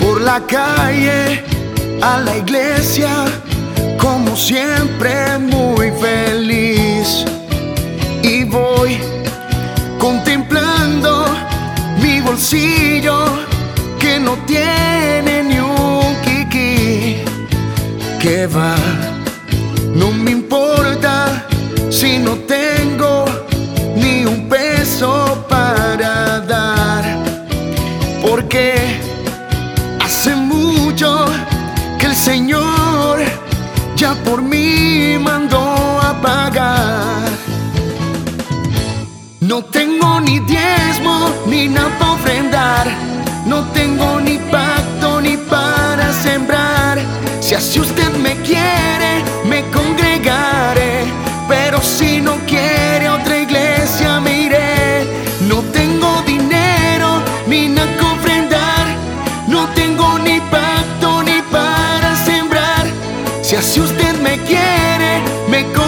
por la calle a la iglesia, como siempre muy feliz. Y voy contemplando mi bolsillo que no tiene ni un kiki. Que va, no me importa si no tengo ni un peso para dar. Porque por mí mandó a pagar. No tengo ni diezmo ni Si así usted me quiere, me conoce.